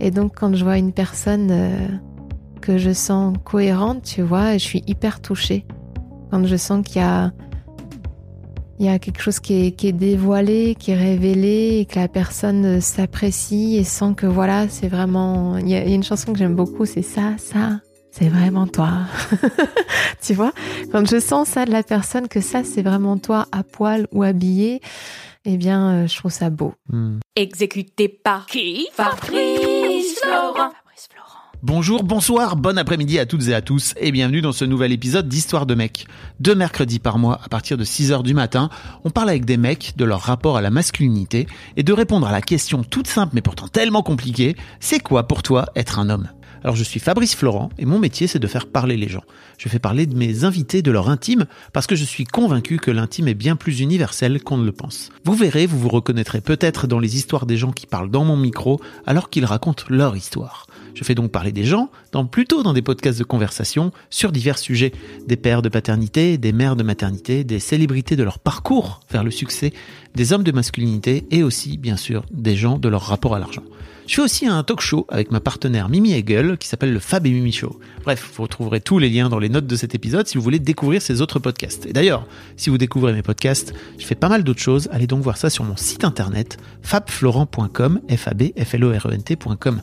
Et donc, quand je vois une personne euh, que je sens cohérente, tu vois, je suis hyper touchée. Quand je sens qu'il y a, il y a quelque chose qui est, qui est dévoilé, qui est révélé, et que la personne s'apprécie et sent que voilà, c'est vraiment. Il y, a, il y a une chanson que j'aime beaucoup, c'est ça, ça, c'est vraiment toi. tu vois, quand je sens ça de la personne, que ça, c'est vraiment toi, à poil ou habillé, eh bien, euh, je trouve ça beau. Exécuté par qui Fabrice Florent. Bonjour, bonsoir, bon après-midi à toutes et à tous et bienvenue dans ce nouvel épisode d'Histoire de mecs. Deux mercredis par mois à partir de 6h du matin, on parle avec des mecs de leur rapport à la masculinité et de répondre à la question toute simple mais pourtant tellement compliquée, c'est quoi pour toi être un homme? Alors je suis Fabrice Florent et mon métier c'est de faire parler les gens. Je fais parler de mes invités de leur intime parce que je suis convaincu que l'intime est bien plus universel qu'on ne le pense. Vous verrez, vous vous reconnaîtrez peut-être dans les histoires des gens qui parlent dans mon micro alors qu'ils racontent leur histoire. Je fais donc parler des gens, plutôt dans des podcasts de conversation, sur divers sujets. Des pères de paternité, des mères de maternité, des célébrités de leur parcours vers le succès, des hommes de masculinité et aussi, bien sûr, des gens de leur rapport à l'argent. Je fais aussi un talk show avec ma partenaire Mimi Hegel qui s'appelle le Fab et Mimi Show. Bref, vous retrouverez tous les liens dans les notes de cet épisode si vous voulez découvrir ces autres podcasts. Et d'ailleurs, si vous découvrez mes podcasts, je fais pas mal d'autres choses. Allez donc voir ça sur mon site internet fabflorent.com, f a b f l o r e t.com.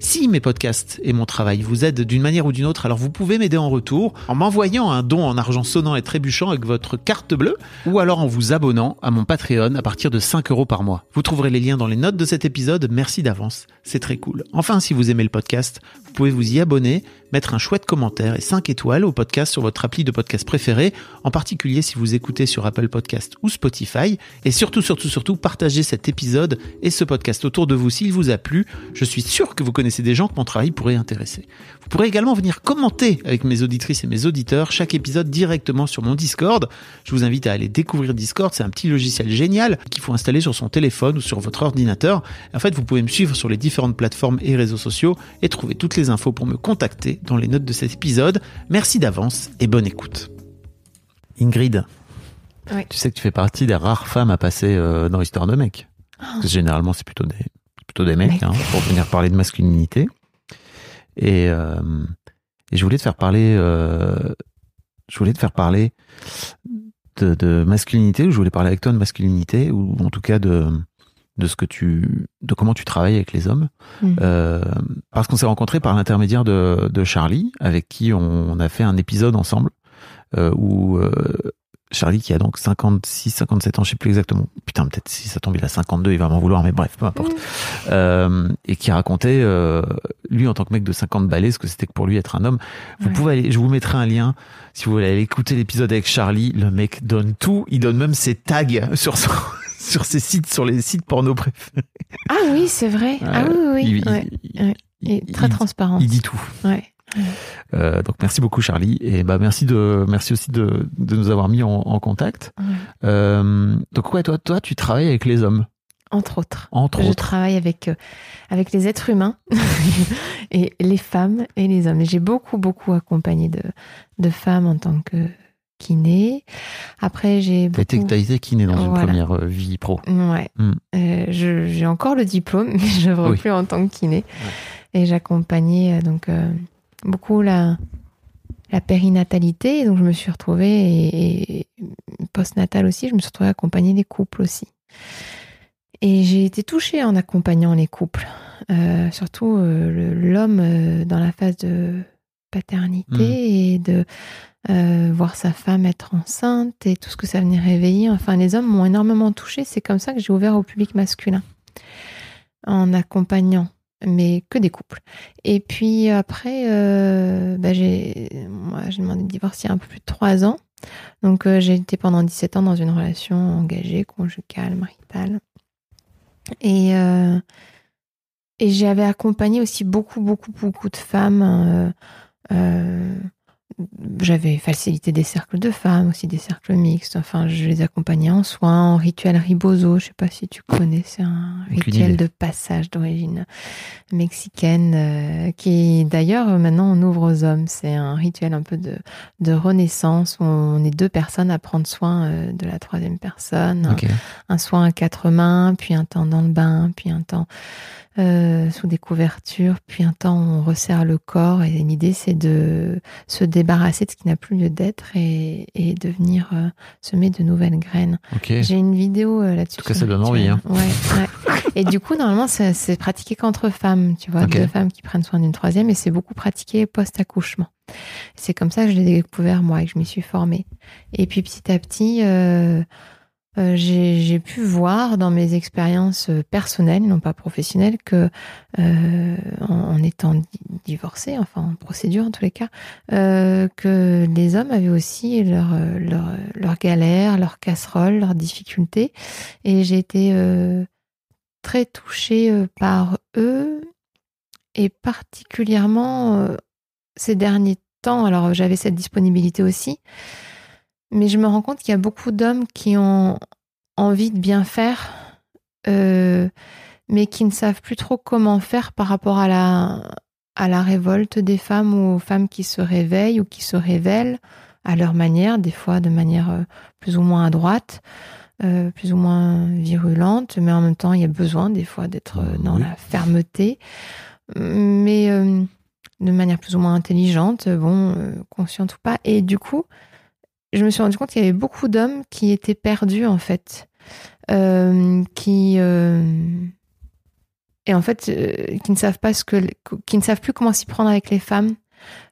Si mes podcasts et mon travail vous aident d'une manière ou d'une autre, alors vous pouvez m'aider en retour en m'envoyant un don en argent sonnant et trébuchant avec votre carte bleue ou alors en vous abonnant à mon Patreon à partir de 5 euros par mois. Vous trouverez les liens dans les notes de cet épisode. Merci d'avance. C'est très cool. Enfin, si vous aimez le podcast, vous pouvez vous y abonner, mettre un chouette commentaire et 5 étoiles au podcast sur votre appli de podcast préféré, en particulier si vous écoutez sur Apple Podcast ou Spotify. Et surtout, surtout, surtout, partagez cet épisode et ce podcast autour de vous s'il vous a plu. Je suis sûr que vous connaissez des gens que mon travail pourrait intéresser. Vous pourrez également venir commenter avec mes auditrices et mes auditeurs chaque épisode directement sur mon Discord. Je vous invite à aller découvrir Discord, c'est un petit logiciel génial qu'il faut installer sur son téléphone ou sur votre ordinateur. En fait, vous pouvez me suivre sur les différentes plateformes et réseaux sociaux et trouver toutes les infos pour me contacter dans les notes de cet épisode. Merci d'avance et bonne écoute. Ingrid, Oui. tu sais que tu fais partie des rares femmes à passer euh, dans Histoire de mec. Parce que généralement, c'est plutôt des, plutôt des mecs Mec. hein, pour venir parler de masculinité. Et, euh, et je voulais te faire parler, euh, je voulais te faire parler de, de masculinité, ou je voulais parler avec toi de masculinité, ou en tout cas de de ce que tu, de comment tu travailles avec les hommes, Mhm. Euh, parce qu'on s'est rencontrés par l'intermédiaire de, de Charlie, avec qui on, a fait un épisode ensemble euh, où euh, Charlie qui a donc 56, 57 ans, je sais plus exactement. Putain, peut-être si ça tombe, il a 52, il va m'en vouloir, mais bref, peu importe. Euh, et qui racontait, euh, lui en tant que mec de 50 balais, ce que c'était que pour lui être un homme. Vous Ouais. pouvez aller, je vous mettrai un lien si vous voulez aller écouter l'épisode avec Charlie. Le mec donne tout, il donne même ses tags sur son, sur ses sites, sur les sites porno préférés. Ah oui, c'est vrai. ah oui, oui, oui. Il- ouais. il- ouais. il- Et très transparent. Il dit tout. Ouais. Euh, donc merci beaucoup Charlie et bah merci de merci aussi de, de nous avoir mis en, en contact. Ouais. Euh, donc ouais toi toi tu travailles avec les hommes Entre autres. entre je autres. travaille avec, euh, avec les êtres humains et les femmes et les hommes. J'ai beaucoup, beaucoup accompagné de, de femmes en tant que kiné. Après, j'ai beaucoup... t'as été kiné dans une Voilà. première euh, vie pro. Ouais. Hmm. Euh, j'ai encore le diplôme, mais je ne Oui. plus en tant que kiné. Et j'accompagnais euh, donc euh, beaucoup la, la périnatalité. Donc je me suis retrouvée, et, et postnatal aussi, je me suis retrouvée à accompagner les couples aussi. Et j'ai été touchée en accompagnant les couples, Euh, surtout l'homme dans la phase de paternité et de euh, voir sa femme être enceinte et tout ce que ça venait réveiller. Enfin, les hommes m'ont énormément touchée. C'est comme ça que j'ai ouvert au public masculin en accompagnant, mais que des couples. Et puis après, euh, bah, j'ai demandé de divorce il y a un peu plus de trois ans. Donc euh, j'ai été pendant 17 ans dans une relation engagée, conjugale, maritale. Et, et j'avais accompagné aussi beaucoup, beaucoup, beaucoup de femmes. Euh, j'avais facilité des cercles de femmes, aussi des cercles mixtes. Enfin, je les accompagnais en soins, en rituel riboso. Je sais pas si tu connais, c'est un Aucune rituel idée. de passage d'origine mexicaine euh, qui, d'ailleurs, maintenant on ouvre aux hommes. C'est un rituel un peu de, de renaissance où on est deux personnes à prendre soin euh, de la troisième personne. Un soin à quatre mains, puis un temps dans le bain, puis un temps euh, sous des couvertures, puis un temps on resserre le corps. Et l'idée, c'est de se débarrasser de ce qui n'a plus lieu d'être et, et de venir euh, semer de nouvelles graines. Ok. J'ai une vidéo euh, là-dessus. En tout cas, ça donne envie, hein. Ouais, ouais. Et du coup, normalement, c'est c'est pratiqué qu'entre femmes, tu vois, deux femmes qui prennent soin d'une troisième, et c'est beaucoup pratiqué post-accouchement. C'est comme ça que je l'ai découvert moi et que je m'y suis formée. Et puis petit à petit, euh, euh, j'ai pu voir dans mes expériences euh, personnelles, non pas professionnelles, que euh, en, étant di- divorcée, enfin en procédure en tous les cas, euh, que les hommes avaient aussi leurs leur, leur galères, leurs casseroles, leurs difficultés. Et j'ai été euh, très touchée euh, par eux et particulièrement euh, ces derniers temps. Alors j'avais cette disponibilité aussi, mais je me rends compte qu'il y a beaucoup d'hommes qui ont envie de bien faire, euh, mais qui ne savent plus trop comment faire par rapport à la, à la révolte des femmes ou aux femmes qui se réveillent ou qui se révèlent à leur manière, des fois de manière euh, plus ou moins à droite, euh, plus ou moins virulente, mais en même temps, il y a besoin des fois d'être euh, dans Oui. la fermeté, mais euh, de manière plus ou moins intelligente, bon, euh, consciente ou pas. Et du coup, je me suis rendu compte qu'il y avait beaucoup d'hommes qui étaient perdus en fait, euh, qui euh, et en fait euh, qui ne savent pas ce que, qui ne savent plus comment s'y prendre avec les femmes,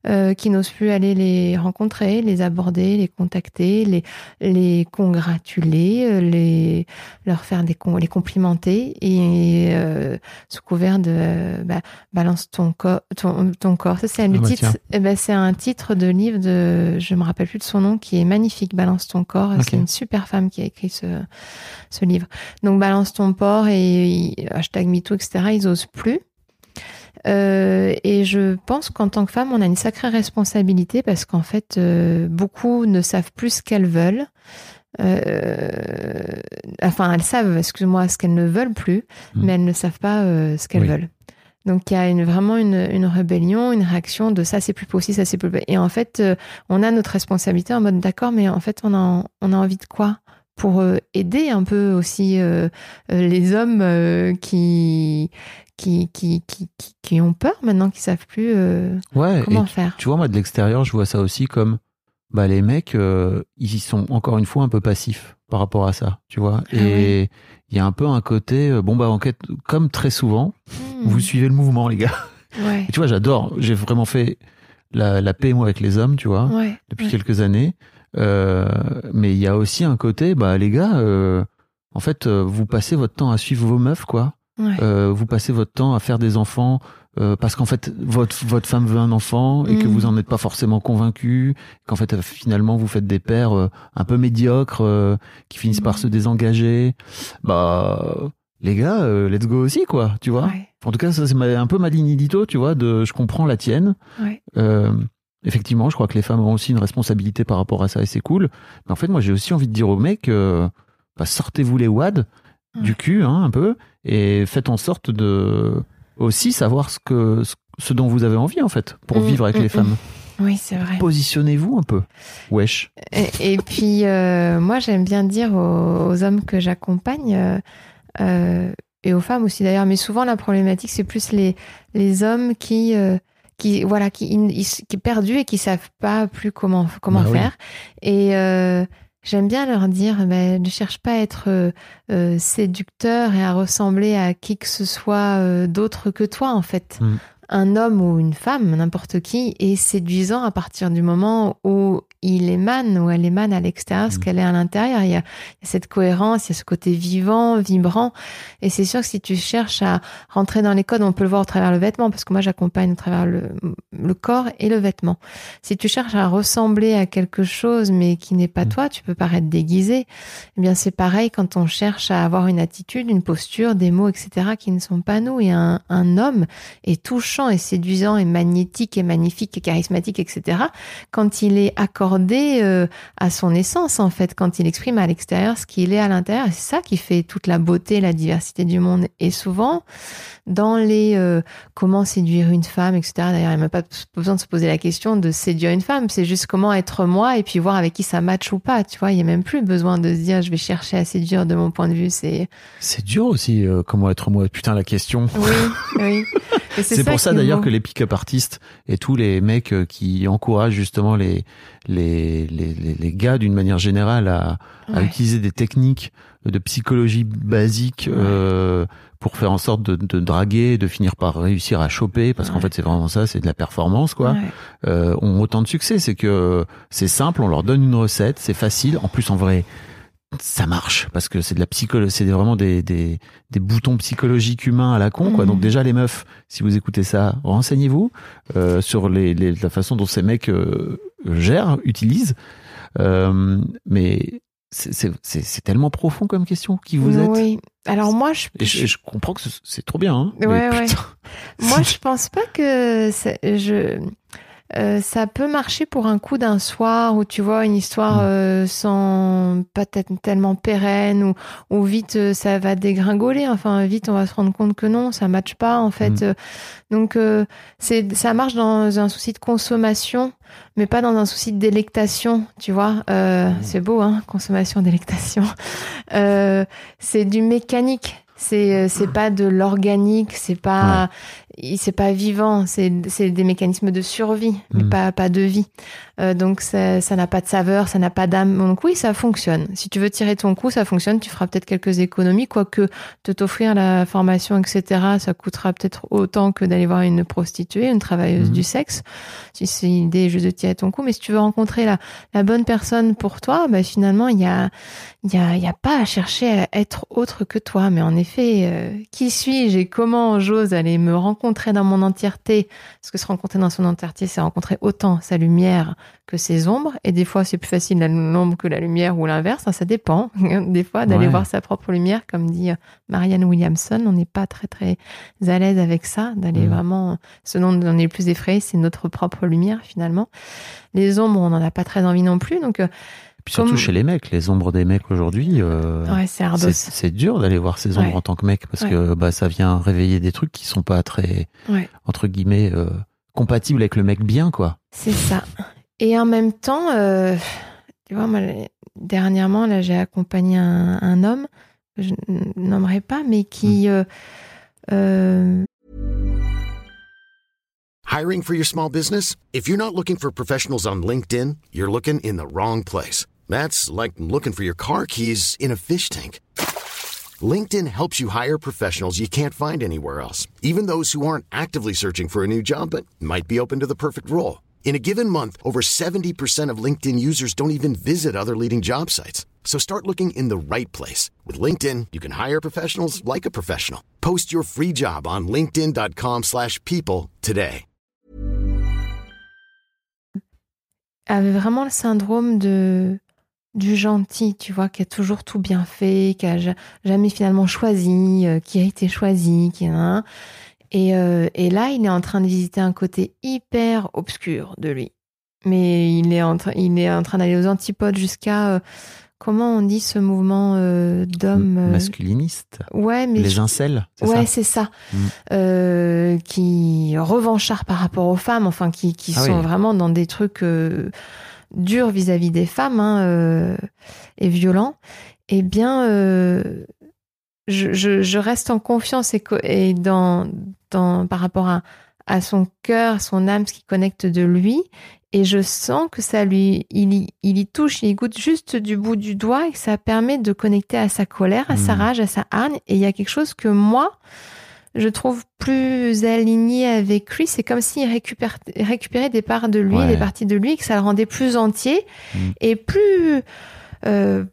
euh, qui n'osent plus aller les rencontrer, les aborder, les contacter, les les congratuler, euh, les leur faire des les complimenter. Et euh, sous couvert de bah, balance ton corps ton, ton corps. Ça c'est le Ah bah titre eh ben, c'est un titre de livre de je me rappelle plus de son nom qui est magnifique balance ton corps. C'est une super femme qui a écrit ce ce livre. Donc balance ton porc et hashtag MeToo etc ils osent plus Euh, et je pense qu'en tant que femme, on a une sacrée responsabilité parce qu'en fait, euh, beaucoup ne savent plus ce qu'elles veulent. Euh, enfin, elles savent, excuse-moi, ce qu'elles ne veulent plus, Mm. mais elles ne savent pas ce qu'elles Oui. veulent. Donc il y a une, vraiment une, une rébellion, une réaction de ça c'est plus possible, ça c'est plus possible. Et en fait, on a notre responsabilité en mode d'accord, mais en fait on a, on a envie de quoi? Pour aider un peu aussi euh, les hommes euh, qui, qui, qui, qui, qui, qui ont peur maintenant, qui savent plus euh, Ouais. comment faire. Tu vois, moi, de l'extérieur, je vois ça aussi comme bah, les mecs, euh, ils sont encore une fois un peu passifs par rapport à ça, tu vois. Ah et il y a un peu un côté, euh, bon, bah, en fait, comme très souvent, Hmm. vous suivez le mouvement, les gars. Ouais, Et tu vois, j'adore, j'ai vraiment fait la, la paix, moi, avec les hommes, tu vois, ouais, depuis quelques années. Euh, mais il y a aussi un côté, bah, les gars, euh, en fait, vous passez votre temps à suivre vos meufs, quoi. Ouais. Euh, vous passez votre temps à faire des enfants euh, parce qu'en fait votre votre femme veut un enfant et que Mhm. vous en êtes pas forcément convaincu qu'en fait euh, finalement vous faites des pères euh, un peu médiocres euh, qui finissent par Mhm. se désengager bah les gars euh, let's go aussi quoi tu vois ouais, en tout cas ça c'est un peu ma ligne édito tu vois de je comprends la tienne ouais. euh, effectivement je crois que les femmes ont aussi une responsabilité par rapport à ça et c'est cool mais en fait moi j'ai aussi envie de dire aux mecs euh, bah, sortez-vous les wads du cul hein, un peu et faites en sorte de aussi savoir ce que ce, dont vous avez envie en fait pour Mm, vivre avec mm, les femmes. Oui, c'est vrai. Positionnez-vous un peu. Wesh. Et, et puis, euh, moi, j'aime bien dire aux, aux hommes que j'accompagne, euh, euh, et aux femmes aussi d'ailleurs, mais souvent la problématique, c'est plus les, les hommes qui, qui, voilà, qui, qui perdus et qui savent pas plus comment, comment Bah oui. faire. Et euh, j'aime bien leur dire, ben, ne cherche pas à être euh, euh, séducteur et à ressembler à qui que ce soit euh, d'autre que toi, en fait. Mm. Un homme ou une femme, n'importe qui, est séduisant à partir du moment où il émane ou elle émane à l'extérieur ce Mm. qu'elle est à l'intérieur. Il y a cette cohérence, il y a ce côté vivant, vibrant. Et c'est sûr que si tu cherches à rentrer dans les codes, on peut le voir au travers le vêtement, parce que moi j'accompagne au travers le, le corps et le vêtement. Si tu cherches à ressembler à quelque chose mais qui n'est pas Mm. toi, tu peux paraître déguisé. Eh bien c'est pareil quand on cherche à avoir une attitude, une posture, des mots, etc. qui ne sont pas nous. Et un, un homme est touchant et séduisant et magnétique et magnifique et charismatique, etc. quand il est accordé euh, à son essence en fait, quand il exprime à l'extérieur ce qu'il est à l'intérieur. C'est ça qui fait toute la beauté, la diversité du monde. Et souvent, dans les euh, comment séduire une femme, etc. D'ailleurs, il n'y a même pas besoin de se poser la question de séduire une femme. C'est juste comment être moi et puis voir avec qui ça match ou pas. Tu vois, il n'y a même plus besoin de se dire je vais chercher à séduire de mon point de vue. C'est C'est dur aussi, euh, comment être moi. Putain, la question. oui, oui. C'est pour ça d'ailleurs que les pick-up artistes et tous les mecs euh, qui encouragent justement les les les, les, les gars d'une manière générale à, à utiliser des techniques de psychologie basique euh, pour faire en sorte de, de draguer, de finir par réussir à choper, parce qu'en fait c'est vraiment ça, c'est de la performance quoi. Ouais. Euh, ont autant de succès, c'est que c'est simple, on leur donne une recette, c'est facile. En plus en vrai, ça marche parce que c'est de la psychologie, c'est vraiment des, des, des boutons psychologiques humains à la con, quoi. Mhm. Donc déjà les meufs, si vous écoutez ça, renseignez-vous euh, sur les, les, la façon dont ces mecs euh, gèrent, utilisent. Euh, mais c'est- tellement profond comme question qui vous êtes. Oui. Alors moi, je, Et je, comprends que ce- c'est trop bien. Hein, mais Ouais, ouais. Moi, je pense pas que je, euh, ça peut marcher pour un coup d'un soir où tu vois une histoire Mm. euh, sans pas tellement pérenne ou, ou vite euh, ça va dégringoler. Enfin, vite on va se rendre compte que non, ça matche pas en fait. Mm. Euh, Donc euh, c'est ça marche dans un souci de consommation, mais pas dans un souci de délectation. Tu vois, euh, Mm. c'est beau, hein, consommation, délectation. Euh, c'est du mécanique. C'est euh, c'est pas de l'organique, c'est pas c'est pas vivant, c'est c'est des mécanismes de survie, mais Mm. pas pas de vie. Euh, donc ça n'a pas de saveur, ça n'a pas d'âme. Donc oui, ça fonctionne. Si tu veux tirer ton coup, ça fonctionne. Tu feras peut-être quelques économies, quoique de t'offrir la formation, etc. Ça coûtera peut-être autant que d'aller voir une prostituée, une travailleuse Mhm. du sexe. Si c'est l'idée juste de tirer ton coup, mais si tu veux rencontrer la la bonne personne pour toi, bah finalement il y a il y a, y a pas à chercher à être autre que toi. Mais en effet, euh, qui suis-je et comment j'ose aller me rencontrer dans mon entièreté? Parce que se rencontrer dans son entièreté, c'est rencontrer autant sa lumière que ses ombres. Et des fois, c'est plus facile la- l'ombre que la lumière ou l'inverse. hein, ça dépend. Des fois, d'aller Ouais. voir sa propre lumière, comme dit euh, Marianne Williamson, on n'est pas très très à l'aise avec ça. D'aller Mhm. vraiment, ce dont on est le plus effrayé, c'est notre propre lumière finalement. Les ombres, on n'en a pas très envie non plus. Donc, euh, Puis surtout Comme- chez les mecs, les ombres des mecs aujourd'hui. euh, ouais, c'est dur d'aller voir ces ombres Ouais. en tant que mec parce Ouais. que bah ça vient réveiller des trucs qui sont pas très entre guillemets euh, compatibles avec le mec bien quoi. C'est ça. Et en même temps, euh, tu vois, moi, dernièrement, là, j'ai accompagné un, un homme, je nommerai pas, mais qui. Hmm. euh, euh, Hiring for your small business? If you're not looking for professionals on LinkedIn, you're looking in the wrong place. That's like looking for your car keys in a fish tank. LinkedIn helps you hire professionals you can't find anywhere else, even those who aren't actively searching for a new job but might be open to the perfect role. In a given month, over 70% of LinkedIn users don't even visit other leading job sites. So start looking in the right place. With LinkedIn, you can hire professionals like a professional. Post your free job on linkedin.com/people slash people today. avait vraiment le syndrome de du gentil, tu vois, qui a toujours tout bien fait, qui a ja- jamais finalement choisi, euh, qui a été choisi, qui a et, euh, et là, il est en train de visiter un côté hyper obscur de lui. Mais il est en train, il est en train d'aller aux antipodes jusqu'à euh, comment on dit ce mouvement euh, d'homme euh, Masculiniste. Ouais, mais Les je- incels, Ouais, c'est ça. Mm. Euh, qui revanchard par rapport aux femmes, enfin qui, qui Ah sont oui. vraiment dans des trucs euh, durs vis-à-vis des femmes hein, euh, et violents. Eh bien, euh, je, je, je reste en confiance et, et dans, dans par rapport à, à son cœur, son âme, ce qui connecte de lui. Et je sens que ça lui, il y, il y touche, il y goûte juste du bout du doigt et que ça permet de connecter à sa colère, à sa Mm. rage, à sa hargne. Et il y a quelque chose que moi, je trouve, plus aligné avec lui. C'est comme s'il récupère, récupérait des parts de lui, Ouais. des parties de lui, que ça le rendait plus entier Mm. et plus euh,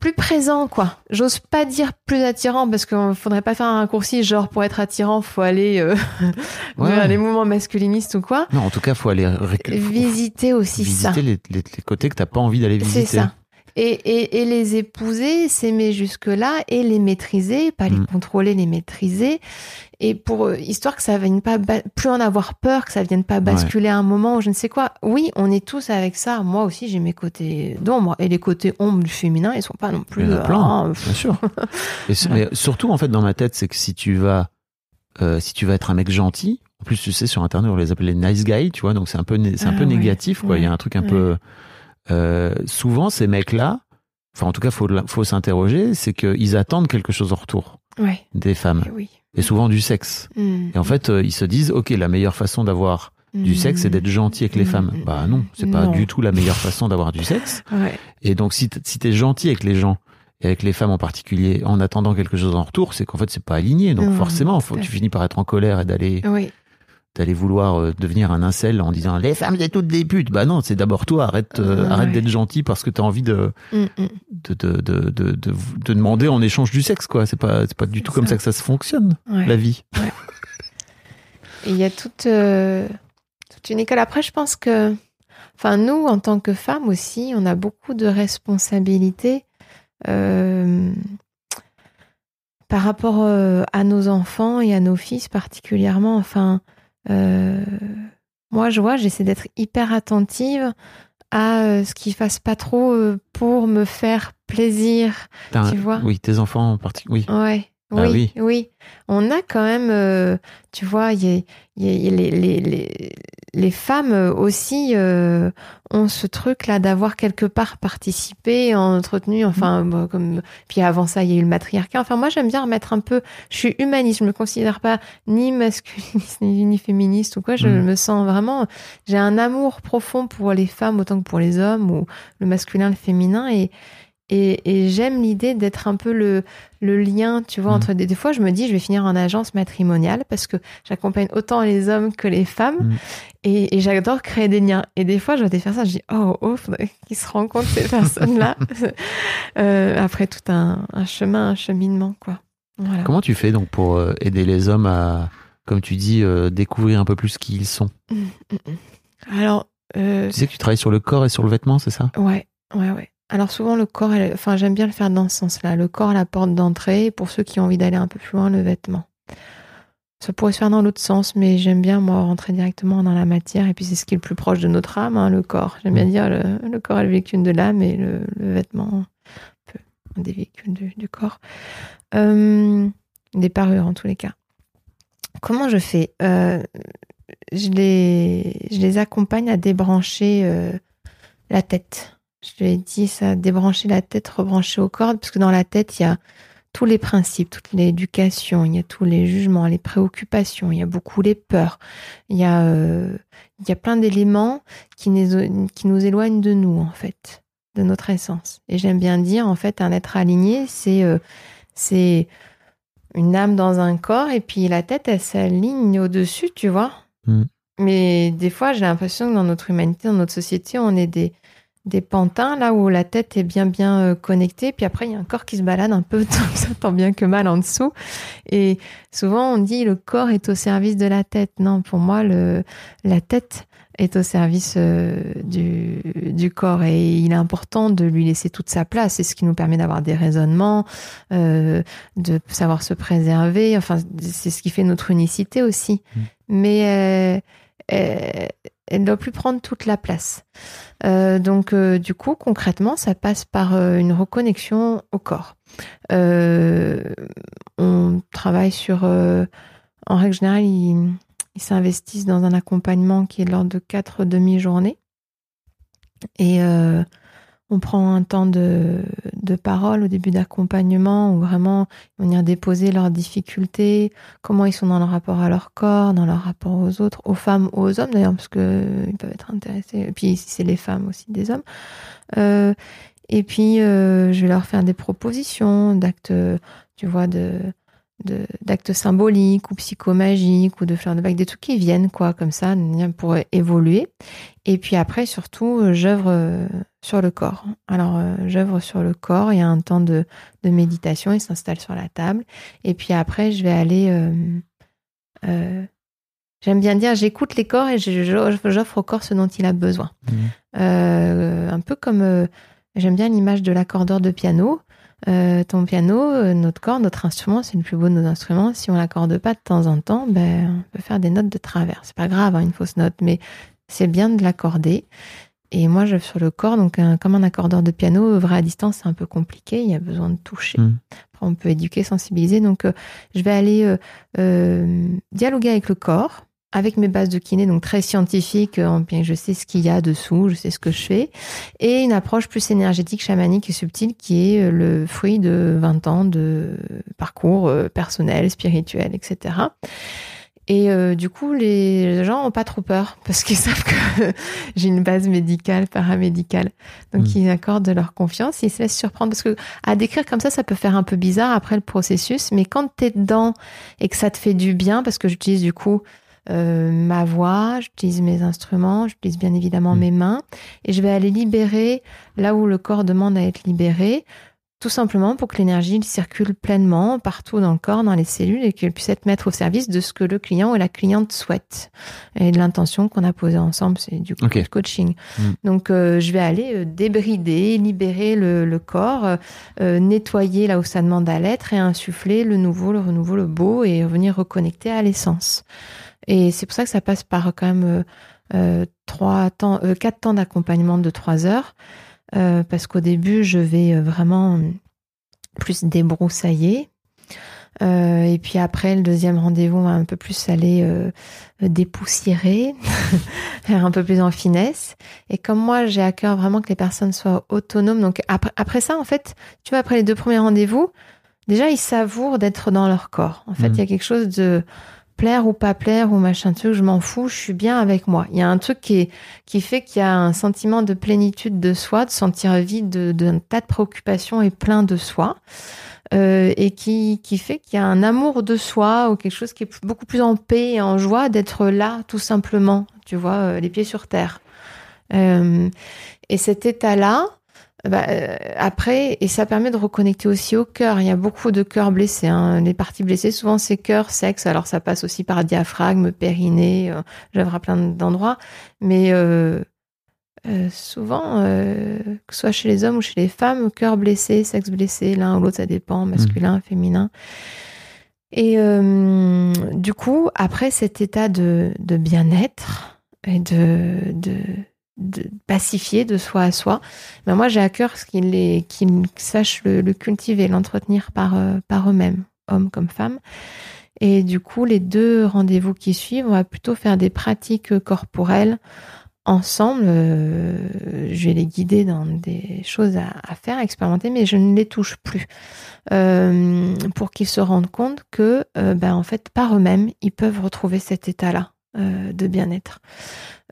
plus présent, quoi. J'ose pas dire plus attirant parce qu'il faudrait pas faire un raccourci genre pour être attirant, faut aller euh, Ouais. vers les mouvements masculinistes ou quoi. Non, en tout cas, faut aller Visiter aussi ça. visiter les, les- les côtés que t'as pas envie d'aller visiter. C'est ça. Et, et, et les épouser, s'aimer jusque-là et les maîtriser, pas les Mm. contrôler, les maîtriser. Et pour euh, histoire que ça vienne pas plus en avoir peur, que ça vienne pas basculer à un moment ou je ne sais quoi. Oui, on est tous avec ça. Moi aussi, j'ai mes côtés d'ombre et les côtés ombres du féminin, ils sont pas non plus. Il y en a plein, ah, bien sûr. Et mais surtout, en fait, dans ma tête, c'est que si tu vas, euh, si tu vas être un mec gentil, en plus, tu sais, sur Internet, on les appelle les nice guys, tu vois, donc c'est un peu, c'est un Ah peu ouais, négatif, quoi. Il y a un truc un peu. Euh, souvent, ces mecs-là, enfin, en tout cas, faut, faut s'interroger, c'est qu'ils attendent quelque chose en retour ouais, des femmes, oui. et souvent du sexe. Mm. Et en fait, euh, ils se disent, ok, la meilleure façon d'avoir du Mm. sexe, c'est d'être gentil avec les Mm. femmes. Bah non, c'est pas Non. du tout la meilleure façon d'avoir du sexe. Ouais. Et donc, si t'es gentil avec les gens, et avec les femmes en particulier, en attendant quelque chose en retour, c'est qu'en fait, c'est pas aligné. Donc, forcément, faut, tu finis par être en colère et d'aller, Oui. D'aller vouloir euh, devenir un incel en disant les femmes, c'est toutes des putes. Bah non, c'est d'abord toi, arrête, euh, Ouais. arrête d'être gentil parce que t'as envie de, Mm, mm. de, de, de, de, de, de demander en échange du sexe, quoi. C'est pas, c'est pas du tout comme ça. que ça se fonctionne, Ouais. la vie. Il y a toute, euh, toute une école. Après, je pense que, enfin, nous, en tant que femmes aussi, on a beaucoup de responsabilités euh, par rapport à nos enfants et à nos fils particulièrement. Enfin, euh, moi, je vois, j'essaie d'être hyper attentive à euh, ce qu'ils fassent pas trop euh, pour me faire plaisir. Tu vois Oui, tes enfants en particulier. Oui. Ouais. Ah Oui, oui. oui, On a quand même, euh, tu vois, il y a- y a- il y a les, les, les, les femmes euh, aussi euh, ont ce truc-là d'avoir quelque part participé, entretenu, enfin, Mm. bon, comme. Puis avant ça, il y a eu le matriarcat. Enfin, moi, j'aime bien remettre un peu. Je suis humaniste, je me considère pas ni masculiniste ni, ni féministe ou quoi. Je Mm. me sens vraiment. J'ai un amour profond pour les femmes autant que pour les hommes ou le masculin, le féminin et. Et, et j'aime l'idée d'être un peu le, le lien, tu vois, Mm. entre des, des fois, je me dis, je vais finir en agence matrimoniale parce que j'accompagne autant les hommes que les femmes Mm. et, et j'adore créer des liens. Et des fois, je vois des personnes, je dis, oh, oh, faudrait qu'ils se rencontrent ces personnes-là Euh, après tout un, un chemin, un cheminement, quoi. Voilà. Comment tu fais donc pour euh, aider les hommes à, comme tu dis, euh, découvrir un peu plus qui ils sont? Mm. Alors, euh, Tu sais que tu travailles sur le corps et sur le vêtement, c'est ça? Ouais, ouais, ouais. Alors souvent le corps, elle- enfin j'aime bien le faire dans ce sens-là. Le corps, la porte d'entrée. et Pour ceux qui ont envie d'aller un peu plus loin, le vêtement. Ça pourrait se faire dans l'autre sens, mais j'aime bien moi rentrer directement dans la matière. Et puis c'est ce qui est le plus proche de notre âme, hein, le corps. J'aime bien Mm. dire le, le corps est le véhicule de l'âme et le, le vêtement un peu un des véhicules du, du corps. Euh, des parures en tous les cas. Comment je fais? Euh, je, les, je les accompagne à débrancher euh, la tête. Je lui ai dit ça, débrancher la tête, rebrancher aux cordes, parce que dans la tête, il y a tous les principes, toute l'éducation, il y a tous les jugements, les préoccupations, il y a beaucoup les peurs, il y a, euh, il y a plein d'éléments qui nous, qui nous éloignent de nous, en fait, de notre essence. Et j'aime bien dire, en fait, un être aligné, c'est euh, c'est une âme dans un corps, et puis la tête, elle s'aligne au-dessus, tu vois. Mm. Mais des fois, j'ai l'impression que dans notre humanité, dans notre société, on est des, des pantins, là où la tête est bien, bien euh, connectée. Puis après, il y a un corps qui se balade un peu, tant bien que mal en dessous. Et souvent, on dit le corps est au service de la tête. Non, pour moi, le, la tête est au service euh, du, du corps et il est important de lui laisser toute sa place. C'est ce qui nous permet d'avoir des raisonnements, euh, de savoir se préserver. Enfin, c'est ce qui fait notre unicité aussi. Mm. Mais euh, elle, elle ne doit plus prendre toute la place. Euh, donc, euh, du coup, concrètement, ça passe par euh, une reconnexion au corps. On travaille sur, en règle générale, ils, ils s'investissent dans un accompagnement qui est de l'ordre de quatre demi-journées. Et on prend un temps de, parole au début d'accompagnement où vraiment vont venir déposer leurs difficultés, comment ils sont dans leur rapport à leur corps, dans leur rapport aux autres, aux femmes, aux hommes d'ailleurs, parce que ils peuvent être intéressés. Et puis si c'est les femmes aussi, des hommes. Euh, et puis euh, je vais leur faire des propositions d'actes, tu vois, de d'actes symboliques ou psychomagiques ou de fleurs de bac, des trucs qui viennent, quoi, comme ça, pour évoluer. Et puis après, surtout, j'œuvre sur le corps. Alors, j'œuvre sur le corps, il y a un temps de, de méditation, il s'installe sur la table. Et puis après, je vais aller... Euh, j'aime bien dire, j'écoute les corps et j'offre au corps ce dont il a besoin. Mmh. Euh, un peu comme... J'aime bien l'image de l'accordeur de piano. Euh, ton piano, euh, notre corps, notre instrument, c'est le plus beau de nos instruments. Si on l'accorde pas de temps en temps, ben, on peut faire des notes de travers. C'est pas grave, hein, une fausse note, mais c'est bien de l'accorder. Et moi, je sur le corps, donc comme un accordeur de piano, œuvrer à distance, c'est un peu compliqué. Il y a besoin de toucher. Hmm. Après, on peut éduquer, sensibiliser. Donc, euh, je vais aller dialoguer avec le corps avec mes bases de kiné, donc très scientifique, euh, bien je sais ce qu'il y a dessous, je sais ce que je fais, et une approche plus énergétique, chamanique et subtile qui est euh, le fruit de 20 ans de parcours euh, personnel, spirituel, etc. Et du coup, les gens ont pas trop peur parce qu'ils savent que j'ai une base médicale, paramédicale. Donc, hmm. ils accordent leur confiance, ils se laissent surprendre parce que à décrire comme ça, ça peut faire un peu bizarre après le processus. Mais quand tu es dedans et que ça te fait du bien, parce que j'utilise du coup euh, ma voix, j'utilise mes instruments, j'utilise bien évidemment mm. mes mains, et je vais aller libérer là où le corps demande à être libéré, tout simplement pour que l'énergie circule pleinement partout dans le corps, dans les cellules, et qu'elle puisse être mise au service de ce que le client ou la cliente souhaite, et de l'intention qu'on a posée ensemble, c'est du coaching. Mm. Donc euh, je vais aller euh, débrider, libérer le, corps, nettoyer là où ça demande à l'être, et insuffler le nouveau, le renouveau, le beau, et revenir reconnecter à l'essence. Et c'est pour ça que ça passe par quand même euh, euh, trois temps, euh, quatre temps d'accompagnement de trois heures, parce qu'au début, je vais vraiment plus débroussailler. et puis après, le deuxième rendez-vous, on va un peu plus aller dépoussiérer, faire un peu plus en finesse. Et comme moi, j'ai à cœur vraiment que les personnes soient autonomes. Donc après, après ça, en fait, tu vois, après les deux premiers rendez-vous, déjà, ils savourent d'être dans leur corps. En fait, mmh. il y a quelque chose de plaire ou pas plaire ou machin truc, je m'en fous, je suis bien avec moi. Il y a un truc qui, qui fait qu'il y a un sentiment de plénitude de soi, de sentir vide d'un tas de préoccupations et plein de soi. Euh, et qui, qui fait qu'il y a un amour de soi ou quelque chose qui est beaucoup plus en paix et en joie d'être là, tout simplement, tu vois, euh, les pieds sur terre. Euh, et cet état-là, bah, euh, après, et ça permet de reconnecter aussi au cœur. Il y a beaucoup de cœurs blessés. Hein. Les parties blessées, souvent c'est cœur, sexe. Alors ça passe aussi par diaphragme, périnée, euh, à plein d'endroits. Mais euh, euh souvent, euh, que ce soit chez les hommes ou chez les femmes, cœur blessé, sexe blessé, l'un ou l'autre, ça dépend, masculin, mmh. féminin. Et du coup, après cet état de, de bien-être et de, de de pacifier de soi à soi. Mais moi, j'ai à cœur qu'ils sachent le, cultiver, l'entretenir par, euh, par eux-mêmes, hommes comme femmes. Et du coup, les deux rendez-vous qui suivent, on va plutôt faire des pratiques corporelles ensemble. Euh, je vais les guider dans des choses à, faire, à expérimenter, mais je ne les touche plus. Euh, pour qu'ils se rendent compte que, ben, en fait, par eux-mêmes, ils peuvent retrouver cet état-là de bien-être.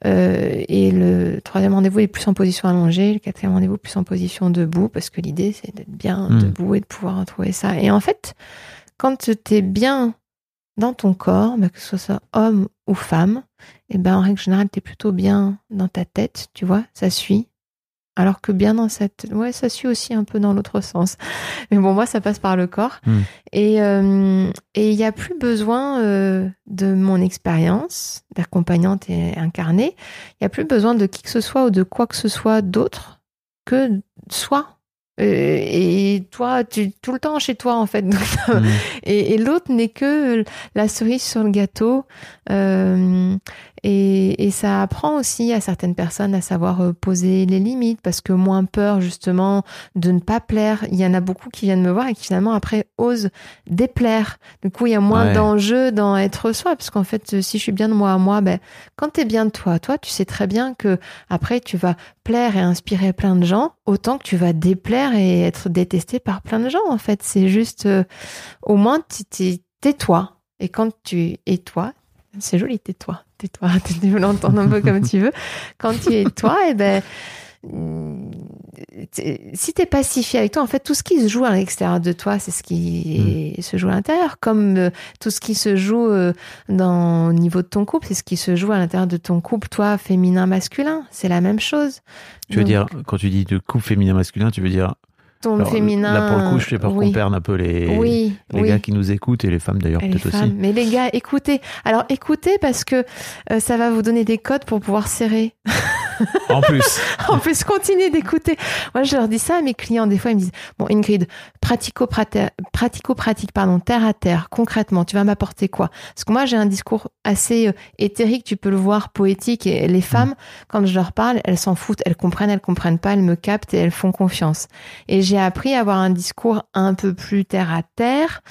Euh, et le troisième rendez-vous est plus en position allongée, le quatrième rendez-vous plus en position debout, parce que l'idée c'est d'être bien hmm. debout et de pouvoir retrouver ça. Et en fait, quand tu es bien dans ton corps, bah, que ce soit homme ou femme, et ben en règle générale, tu es plutôt bien dans ta tête, tu vois, ça suit. Alors que bien dans cette... Ouais, ça suit aussi un peu dans l'autre sens. Mais bon, moi, ça passe par le corps. Hmm. Et euh, il n'y a plus besoin euh, de mon expérience d'accompagnante et incarnée. Il n'y a plus besoin de qui que ce soit ou de quoi que ce soit d'autre que soi. Euh, et toi, tu tout le temps chez toi en fait. Hmm. et, et l'autre n'est que la cerise sur le gâteau. Euh, et, et, ça apprend aussi à certaines personnes à savoir euh, poser les limites parce que moins peur justement de ne pas plaire. Il y en a beaucoup qui viennent me voir et qui finalement après osent déplaire. Du coup, il y a moins d'enjeux dans être soi parce qu'en fait, si je suis bien de moi à moi, ben quand t'es bien de toi, toi, tu sais très bien que après tu vas plaire et inspirer plein de gens autant que tu vas déplaire et être détesté par plein de gens. En fait, c'est juste euh, au moins t'es toi. Et quand tu es toi, c'est joli, tais-toi, tais-toi, tu veux l'entendre un peu comme tu veux. Quand tu es toi, et eh ben, t'es- si t'es pacifié avec toi, en fait, tout ce qui se joue à l'extérieur de toi, c'est ce qui se joue à l'intérieur. Comme euh, tout ce qui se joue euh, dans, au niveau de ton couple, c'est ce qui se joue à l'intérieur de ton couple, toi, féminin, masculin. C'est la même chose. Tu veux Donc, dire, quand tu dis de couple féminin-masculin, tu veux dire. Ton alors, féminin. Là, pour le coup, je sais pas oui. qu'on perde un peu les, Oui, les oui. gars qui nous écoutent et les femmes d'ailleurs, peut-être aussi. Mais les gars, écoutez. Alors écoutez parce que euh, ça va vous donner des codes pour pouvoir serrer. En plus. en plus, continuez d'écouter. Moi, je leur dis ça à mes clients. Des fois, ils me disent Bon, Ingrid, pratico-pratique, pardon, terre à terre, concrètement, tu vas m'apporter quoi? Parce que moi, j'ai un discours assez euh, éthérique, tu peux le voir, poétique. Et les femmes, quand je leur parle, elles s'en foutent. Elles comprennent, elles comprennent pas, elles me captent et elles font confiance. Et j'ai appris à avoir un discours un peu plus terre à terre.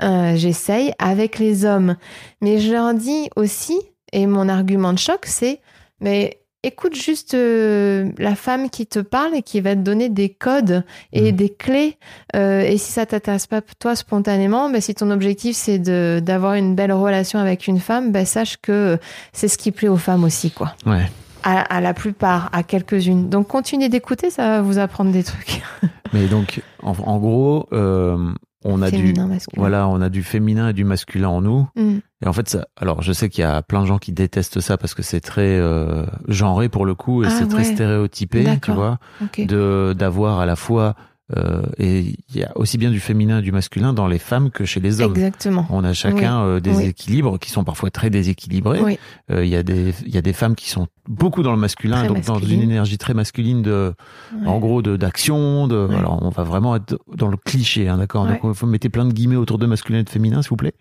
Euh, J'essaye avec les hommes. Mais je leur dis aussi, et mon argument de choc, c'est mais écoute juste euh, la femme qui te parle et qui va te donner des codes et Mhm. des clés. Euh, et si ça t'intéresse pas toi spontanément, ben si ton objectif c'est de d'avoir une belle relation avec une femme, ben sache que c'est ce qui plaît aux femmes aussi, quoi. Ouais. À, à la plupart, à quelques-unes. Donc continuez d'écouter, ça va vous apprendre des trucs. Mais donc, en, en gros, euh, on a du. Masculin. Voilà, on a du féminin et du masculin en nous. Mm. Et en fait, ça, alors je sais qu'il y a plein de gens qui détestent ça parce que c'est très euh, genré pour le coup et Ah c'est très stéréotypé, tu vois, de d'avoir à la fois euh, et il y a aussi bien du féminin et du masculin dans les femmes que chez les hommes. Exactement. On a chacun euh, des Oui. équilibres qui sont parfois très déséquilibrés. Oui. Euh, Il y a des il y a des femmes qui sont beaucoup dans le masculin, Très donc dans masculine. une énergie très masculine de Ouais. en gros de d'action. De, Ouais. Alors on va vraiment être dans le cliché, hein, d'accord? Ouais. Donc faut mettre plein de guillemets autour de masculin et de féminin, s'il vous plaît.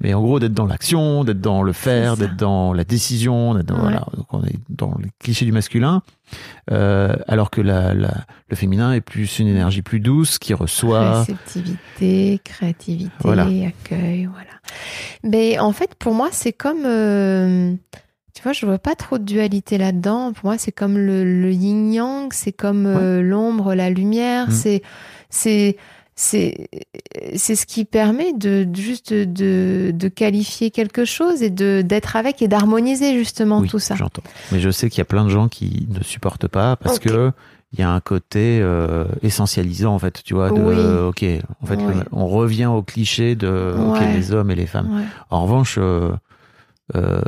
Mais en gros d'être dans l'action, d'être dans le faire, d'être dans la décision, d'être dans, voilà. Donc on est dans les clichés du masculin, euh, alors que la, la, le féminin est plus une énergie plus douce qui reçoit. Réceptivité, créativité, Voilà. accueil, voilà. Mais en fait, pour moi, c'est comme. euh, tu vois, je vois pas trop de dualité là-dedans. Pour moi, c'est comme le, le yin-yang, c'est comme euh, l'ombre, la lumière. Mm. C'est. C'est. C'est c'est ce qui permet de juste de, de, qualifier quelque chose et de d'être avec et d'harmoniser justement Oui, tout ça. j'entends. Mais je sais qu'il y a plein de gens qui ne supportent pas parce Ok. que il y a un côté euh, essentialisant en fait, tu vois. De, Oui. Ok, en fait, Oui. on revient au cliché de ok, Ouais. les hommes et les femmes. Ouais. En revanche, euh, euh,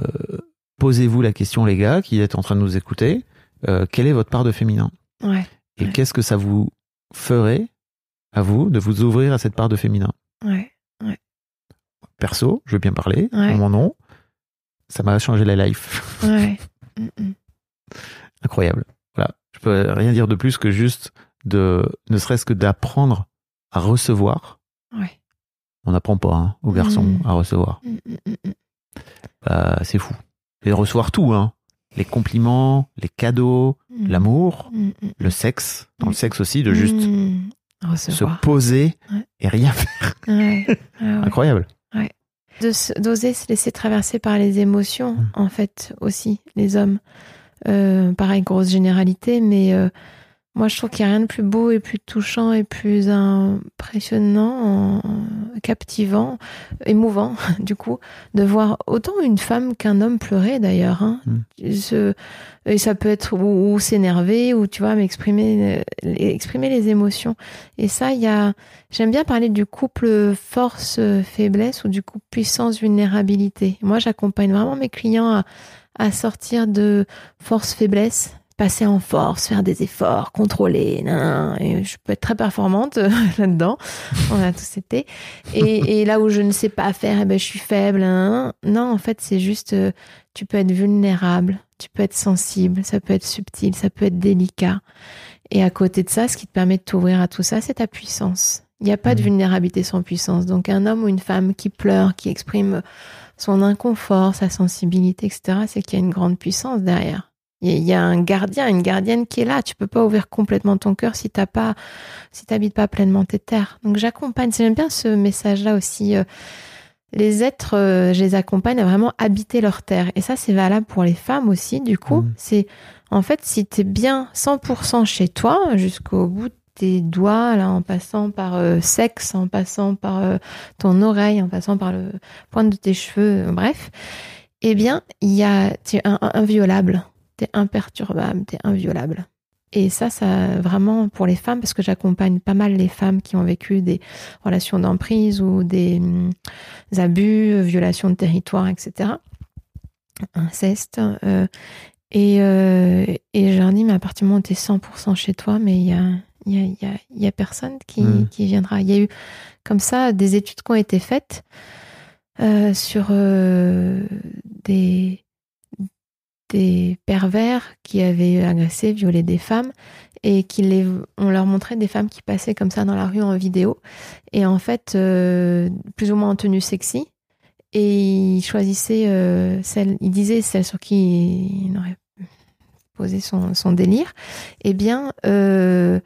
posez-vous la question, les gars, qui êtes en train de nous écouter, euh, quelle est votre part de féminin? Ouais. Et qu'est-ce que ça vous ferait à vous de vous ouvrir à cette part de féminin Ouais. Perso, je veux bien parler, Ouais. en mon nom, ça m'a changé la life. Ouais. Mm, mm. Incroyable. Voilà, je peux rien dire de plus que juste de, ne serait-ce que d'apprendre à recevoir. Ouais. On n'apprend pas hein, aux garçons Mm. à recevoir. Bah, c'est fou. Et de recevoir tout, hein. Les compliments, les cadeaux, l'amour, le sexe, dans le sexe aussi, de juste Se poser Ouais. et rien faire. Ouais. Ouais. Incroyable. D'oser se laisser traverser par les émotions, Mm. en fait, aussi, les hommes. Euh, pareil, grosse généralité, mais euh, moi, je trouve qu'il n'y a rien de plus beau et plus touchant et plus impressionnant, en- captivant, émouvant, du coup, de voir autant une femme qu'un homme pleurer, d'ailleurs. Hein. Se- et ça peut être ou, ou s'énerver, ou tu vois, m'exprimer euh, exprimer les émotions. Et ça, il y a. J'aime bien parler du couple force-faiblesse ou du couple puissance-vulnérabilité. Moi, j'accompagne vraiment mes clients à, à sortir de force-faiblesse, passer en force, faire des efforts, contrôler. nan, nan, et je peux être très performante euh, là-dedans. On a tous été. Et, et là où je ne sais pas faire, eh ben, je suis faible. nan. Non, en fait, c'est juste, euh, tu peux être vulnérable, tu peux être sensible, ça peut être subtil, ça peut être délicat. Et à côté de ça, ce qui te permet de t'ouvrir à tout ça, c'est ta puissance. Il n'y a pas de Mhm. vulnérabilité sans puissance. Donc un homme ou une femme qui pleure, qui exprime son inconfort, sa sensibilité, etc., c'est qu'il y a une grande puissance derrière. Il y a- un gardien, une gardienne qui est là. Tu peux pas ouvrir complètement ton cœur si t'as pas, si t'habites pas pleinement tes terres. Donc j'accompagne. J'aime bien ce message-là aussi. euh, les êtres, euh, je les accompagne à vraiment habiter leur terre. Et ça, c'est valable pour les femmes aussi. Du coup, Mhm. c'est en fait si t'es bien 100% chez toi jusqu'au bout de tes doigts, là, en passant par euh, sexe, en passant par euh, ton oreille, en passant par le pointe de tes cheveux, euh, bref, eh bien, il y a, tu es inviolable, t'es imperturbable, t'es inviolable. Et ça, ça vraiment pour les femmes, parce que j'accompagne pas mal les femmes qui ont vécu des relations d'emprise ou des, hum, abus, violations de territoire, etc. Inceste. Euh, et, euh, et je leur dis, mais à partir du moment où tu es 100% chez toi, mais il y a, y, a, y, a, y a personne qui, Mm. qui viendra. Il y a eu comme ça des études qui ont été faites euh, sur euh, des pervers qui avaient agressé, violé des femmes et qui les, on leur montrait des femmes qui passaient comme ça dans la rue en vidéo et en fait euh, plus ou moins en tenue sexy et ils choisissaient euh, celle, ils disaient celle sur qui il aurait posé son, son délire. Eh bien, euh,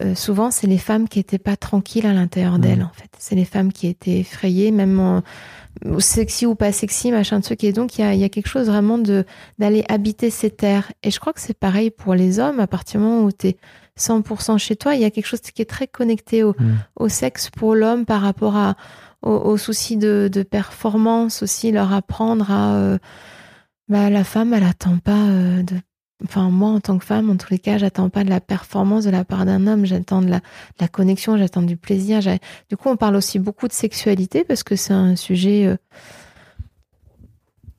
euh, souvent c'est les femmes qui étaient pas tranquilles à l'intérieur d'elles en fait. C'est les femmes qui étaient effrayées, même en, sexy ou pas sexy, machin de truc. Et donc, il y a, il y a quelque chose vraiment de d'aller habiter ces terres. Et je crois que c'est pareil pour les hommes. À partir du moment où tu es 100% chez toi, il y a quelque chose qui est très connecté au, Mm. au sexe pour l'homme par rapport à, au, au souci de, de performance aussi, leur apprendre à... euh, bah, la femme, elle attend pas euh, de... Enfin, moi, en tant que femme, en tous les cas, j'attends pas de la performance de la part d'un homme. J'attends de la, de la connexion, j'attends du plaisir. Du coup, on parle aussi beaucoup de sexualité parce que c'est un sujet euh,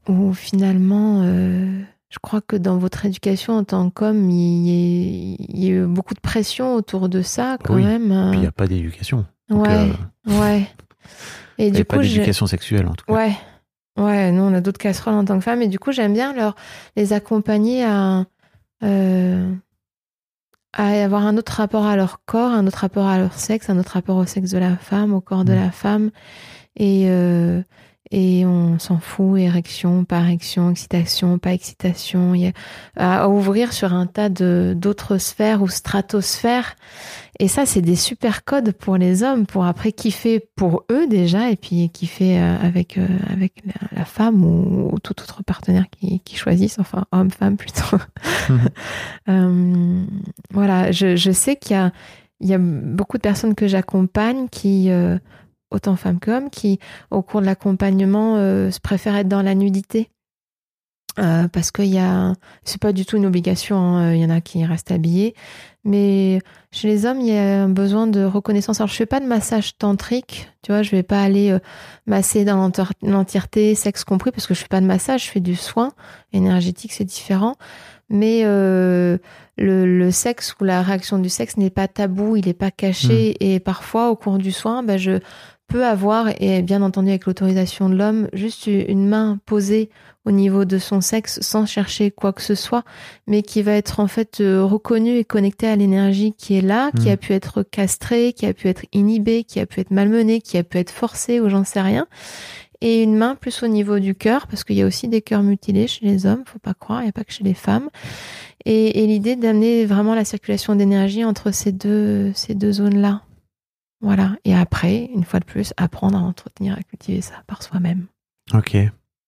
où finalement, euh, je crois que dans votre éducation en tant qu'homme, il y, a- il y a eu beaucoup de pression autour de ça quand Oui. même. hein. Puis il n'y a pas d'éducation. Ouais, euh, ouais. Et a du pas coup, je- d'éducation sexuelle en tout cas. Ouais, ouais, nous on a d'autres casseroles en tant que femmes et du coup j'aime bien leur les accompagner à euh, à avoir un autre rapport à leur corps, un autre rapport à leur sexe, un autre rapport au sexe de la femme, au corps de Mm. la femme et euh, et on s'en fout, érection, pas érection, excitation, pas excitation, il y a, à ouvrir sur un tas de d'autres sphères ou stratosphères. Et ça, c'est des super codes pour les hommes, pour après kiffer pour eux déjà, et puis kiffer euh, avec euh, avec la, femme ou, ou tout autre partenaire qui, qui choisissent, enfin homme-femme plutôt. Euh, voilà, je, je sais qu'il y a il y a beaucoup de personnes que j'accompagne qui euh, autant femmes qu'hommes qui au cours de l'accompagnement euh, se préfèrent être dans la nudité. Euh, parce qu'il y a, c'est pas du tout une obligation. hein, Il y en a qui restent habillés, mais chez les hommes, il y a un besoin de reconnaissance. Alors, je fais pas de massage tantrique, tu vois, je vais pas aller euh, masser dans l'entièreté, sexe compris, parce que je fais pas de massage, je fais du soin énergétique, c'est différent. Mais euh, le, le sexe ou la réaction du sexe n'est pas tabou, il n'est pas caché, et parfois, au cours du soin, ben, je peux avoir, et bien entendu avec l'autorisation de l'homme, juste une main posée au niveau de son sexe sans chercher quoi que ce soit, mais qui va être en fait euh, reconnu et connecté à l'énergie qui est là, qui Mm. a pu être castrée, qui a pu être inhibée, qui a pu être malmenée, qui a pu être forcée ou j'en sais rien. Et une main plus au niveau du cœur, parce qu'il y a aussi des cœurs mutilés chez les hommes, faut pas croire, il n'y a pas que chez les femmes. Et, et l'idée d'amener vraiment la circulation d'énergie entre ces deux, ces deux zones-là. Voilà. Et après, une fois de plus, apprendre à entretenir, à cultiver ça par soi-même. Ok.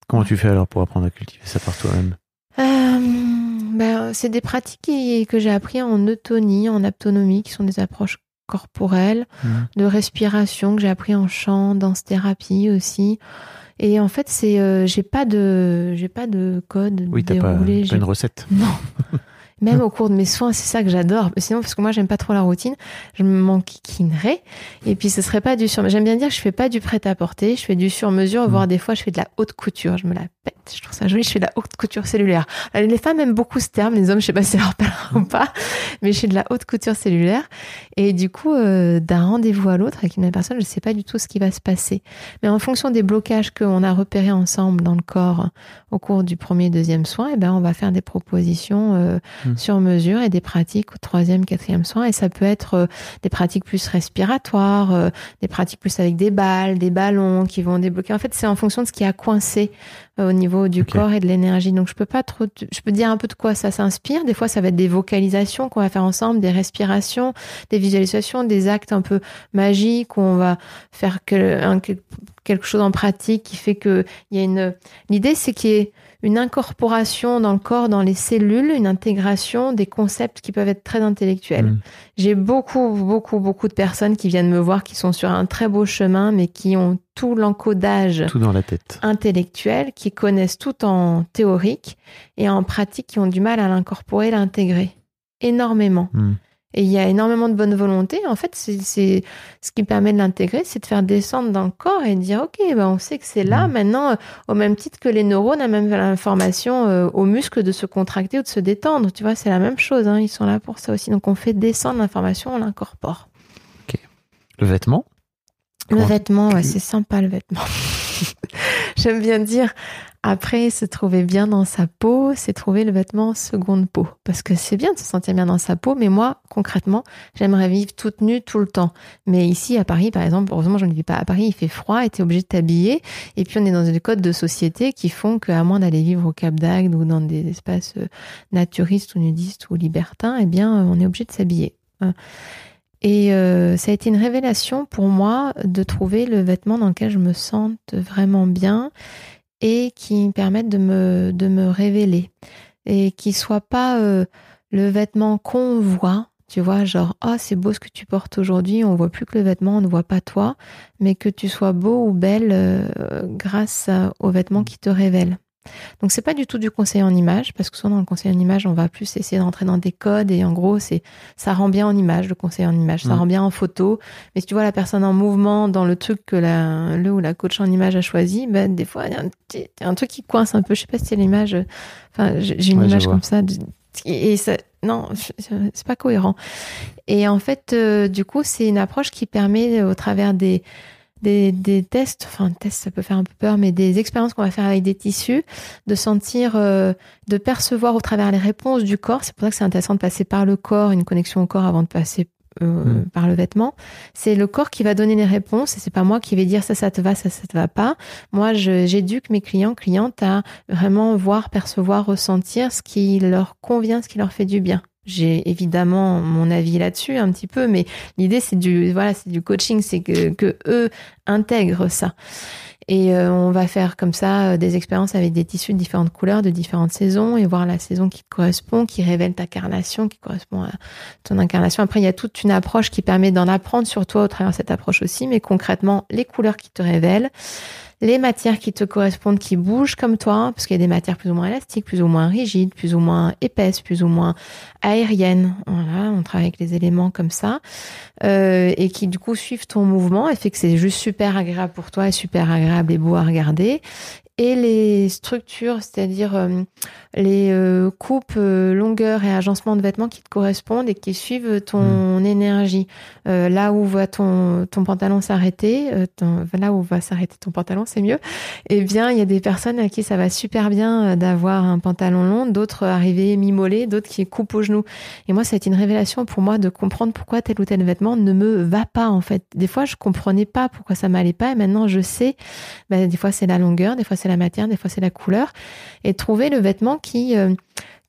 Comment tu fais alors pour apprendre à cultiver ça par toi-même? Euh, ben, c'est des pratiques qui- que j'ai appris en eutonie, en aptonomie, qui sont des approches corporelles, Mhm. de respiration que j'ai appris en chant, danse thérapie aussi. Et en fait, c'est euh, j'ai pas de j'ai pas de code Oui, t'as pas, déroulé. pas j'ai- une recette. non. Même au cours de mes soins, c'est ça que j'adore. Sinon, parce que moi, j'aime pas trop la routine, je m'enquiquinerais. Et puis, ce serait pas du sur. J'aime bien dire que je fais pas du prêt-à-porter, je fais du sur-mesure, voire des fois, je fais de la haute couture. Je me la pète. Je trouve ça joli. Je fais de la haute couture cellulaire. Alors, les femmes aiment beaucoup ce terme. Les hommes, je sais pas si ça leur parlera ou pas, mais je fais de la haute couture cellulaire. Et du coup, euh, d'un rendez-vous à l'autre avec une même personne, je sais pas du tout ce qui va se passer. Mais en fonction des blocages qu'on a repérés ensemble dans le corps au cours du premier et deuxième soin, eh ben, on va faire des propositions euh, Mm. sur mesure et des pratiques au troisième, quatrième soin. Et ça peut être euh, des pratiques plus respiratoires, euh, des pratiques plus avec des balles, des ballons qui vont débloquer. En fait, c'est en fonction de ce qui a coincé euh, au niveau du corps et de l'énergie. Donc, je peux pas trop, je peux dire un peu de quoi ça s'inspire. Des fois, ça va être des vocalisations qu'on va faire ensemble, des respirations, des visualisations, des actes un peu magiques où on va faire que, un- que- quelque chose en pratique qui fait que il y a une, l'idée, c'est qu'il y ait une incorporation dans le corps, dans les cellules, une intégration des concepts qui peuvent être très intellectuels. Mm. J'ai beaucoup, beaucoup, beaucoup de personnes qui viennent me voir qui sont sur un très beau chemin, mais qui ont tout l'encodage Tout dans la tête. intellectuel, qui connaissent tout en théorique et en pratique, qui ont du mal à l'incorporer, l'intégrer. énormément. Hmm. Et il y a énormément de bonne volonté. En fait, c'est ce qui permet de l'intégrer, c'est de faire descendre dans le corps et de dire, OK, ben on sait que c'est là. Mm. Maintenant, euh, au même titre que les neurones, a même l'information euh, aux muscles de se contracter ou de se détendre. Tu vois, c'est la même chose. hein. Ils sont là pour ça aussi. Donc, on fait descendre l'information, on l'incorpore. Le vêtement? Le vêtement, ouais, c'est sympa le vêtement. J'aime bien dire, après se trouver bien dans sa peau, c'est trouver le vêtement seconde peau. Parce que c'est bien de se sentir bien dans sa peau, mais moi, concrètement, j'aimerais vivre toute nue tout le temps. Mais ici, à Paris, par exemple, heureusement, je ne vis pas à Paris, il fait froid et tu es obligé de t'habiller. Et puis, on est dans des codes de société qui font qu'à moins d'aller vivre au Cap d'Agde ou dans des espaces euh, naturistes ou nudistes ou libertins, eh bien, euh, on est obligé de s'habiller. Et euh, ça a été une révélation pour moi de trouver le vêtement dans lequel je me sente vraiment bien et qui me permette de me, révéler. Et qui soit pas euh, le vêtement qu'on voit, tu vois, genre, ah, c'est beau ce que tu portes aujourd'hui, on voit plus que le vêtement, on ne voit pas toi, mais que tu sois beau ou belle euh, grâce à- aux vêtements qui te révèlent. Donc c'est pas du tout du conseil en image parce que souvent dans le conseil en image on va plus essayer d'entrer dans des codes et en gros c'est ça rend bien en image le conseil en image. Ça Mhm. rend bien en photo. Mais si tu vois la personne en mouvement dans le truc que la le ou la coach en image a choisi ben des fois il y a un, petit- un truc qui coince un peu. Je sais pas si c'est l'image enfin j'ai une Ouais, image comme ça et ça non c'est pas cohérent. Et en fait euh, du coup c'est une approche qui permet au travers des des, des tests, enfin tests ça peut faire un peu peur, mais des expériences qu'on va faire avec des tissus, de sentir, euh, de percevoir au travers les réponses du corps. C'est pour ça que c'est intéressant de passer par le corps, une connexion au corps avant de passer euh, Mm. par le vêtement. C'est le corps qui va donner les réponses et c'est pas moi qui vais dire ça, ça te va, ça, ça te va pas. Moi, j'éduque mes clients, clientes à vraiment voir, percevoir, ressentir ce qui leur convient, ce qui leur fait du bien. J'ai évidemment mon avis là-dessus un petit peu, mais l'idée c'est du voilà, c'est du coaching, c'est que, eux intègrent ça. Et euh, on va faire comme ça euh, des expériences avec des tissus de différentes couleurs, de différentes saisons, et voir la saison qui correspond, qui révèle ta carnation, qui correspond à ton incarnation. Après, il y a toute une approche qui permet d'en apprendre sur toi au travers de cette approche aussi, mais concrètement, les couleurs qui te révèlent, les matières qui te correspondent, qui bougent comme toi, parce qu'il y a des matières plus ou moins élastiques, plus ou moins rigides, plus ou moins épaisses, plus ou moins aériennes. Voilà, on travaille avec les éléments comme ça, euh, et qui du coup suivent ton mouvement et fait que c'est juste super agréable pour toi et super agréable et beau à regarder. Et les structures, c'est-à-dire euh, les euh, coupes, euh, longueurs et agencements de vêtements qui te correspondent et qui suivent ton énergie. Euh, là où va ton, ton pantalon s'arrêter, là où va s'arrêter ton pantalon, c'est mieux. Eh bien, il y a des personnes à qui ça va super bien d'avoir un pantalon long, d'autres arriver mi-mollet, d'autres qui coupent au genou. Et moi, ça a été une révélation pour moi de comprendre pourquoi tel ou tel vêtement ne me va pas, en fait. Des fois, je comprenais pas pourquoi ça m'allait pas, et maintenant, je sais, ben, des fois, c'est la longueur, des fois, c'est la matière, des fois, c'est la couleur. Et trouver le vêtement qui, euh,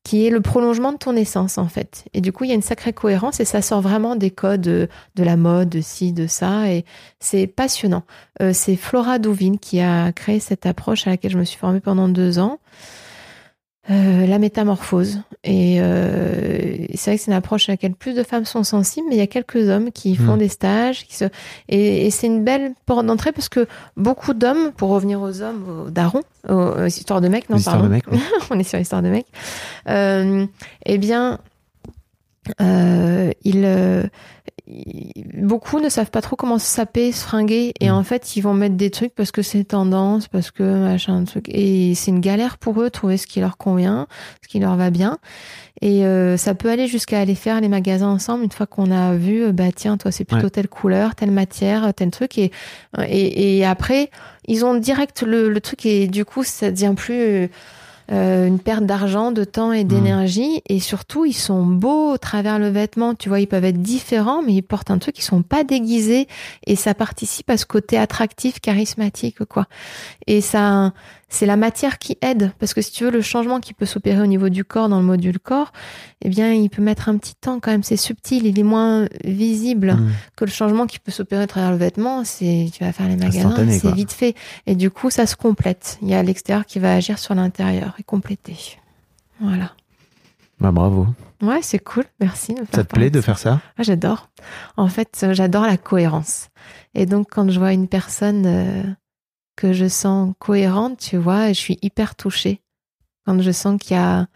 qui est le prolongement de ton essence, en fait. Et du coup, il y a une sacrée cohérence, et ça sort vraiment des codes euh, de la mode, de ci, de ça, et c'est passionnant. Euh, c'est Flora Douvin qui a créé cette approche à laquelle je me suis formée pendant deux ans. Euh, la métamorphose. Et euh, c'est vrai que c'est une approche à laquelle plus de femmes sont sensibles, mais il y a quelques hommes qui font Mm. des stages. Qui se... Et, et c'est une belle porte d'entrée parce que beaucoup d'hommes, pour revenir aux hommes, aux darons, aux, aux histoires de mecs, non, pardon. de mec, oui. on est sur l'histoire de mecs. Euh, eh bien, euh, ils, euh, beaucoup ne savent pas trop comment se saper, se fringuer, et Mm. en fait, ils vont mettre des trucs parce que c'est tendance, parce que machin, truc, et c'est une galère pour eux de trouver ce qui leur convient, ce qui leur va bien. Et euh, ça peut aller jusqu'à aller faire les magasins ensemble une fois qu'on a vu, euh, bah tiens, toi c'est plutôt Ouais. telle couleur, telle matière, tel truc, et et, et après ils ont direct le, le truc et du coup ça devient plus euh, une perte d'argent, de temps et d'énergie. Et surtout, ils sont beaux au travers le vêtement. Tu vois, ils peuvent être différents, mais ils portent un truc, ils sont pas déguisés. Et ça participe à ce côté attractif, charismatique, quoi. Et ça, c'est la matière qui aide. Parce que si tu veux, le changement qui peut s'opérer au niveau du corps, dans le module corps, eh bien, il peut mettre un petit temps quand même. C'est subtil, il est moins visible Mm. que le changement qui peut s'opérer à travers le vêtement, c'est tu vas faire les magasins, c'est vite fait. Et du coup, ça se complète. Il y a l'extérieur qui va agir sur l'intérieur et compléter. Voilà. Bah, bravo. Ouais, c'est cool. Merci. Ça te plaît de faire ça? Ah, j'adore. En fait, euh, j'adore la cohérence. Et donc, quand je vois une personne euh, que je sens cohérente, tu vois, je suis hyper touchée. Quand je sens qu'il y a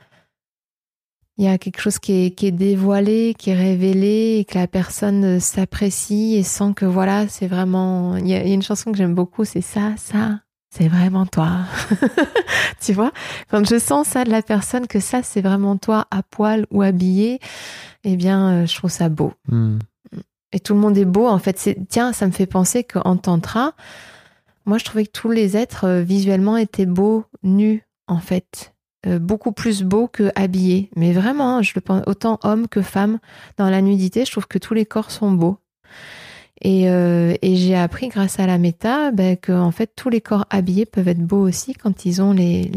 il y a quelque chose qui est, qui est dévoilé, qui est révélé, et que la personne s'apprécie et sent que voilà, c'est vraiment. Il y, a, une chanson que j'aime beaucoup, c'est ça, ça, c'est vraiment toi. tu vois, quand je sens ça de la personne, que ça, c'est vraiment toi, à poil ou habillé, eh bien, euh, je trouve ça beau. Hmm. Et tout le monde est beau, en fait. C'est Tiens, ça me fait penser qu'en tantra, moi, je trouvais que tous les êtres euh, visuellement étaient beaux, nus, en fait. Euh, beaucoup plus beaux que habillés. Mais vraiment, hein, je le pense, autant homme que femme, dans la nudité, je trouve que tous les corps sont beaux. Et, euh, j'ai appris grâce à la méta ben, que en fait tous les corps habillés peuvent être beaux aussi quand ils ont les,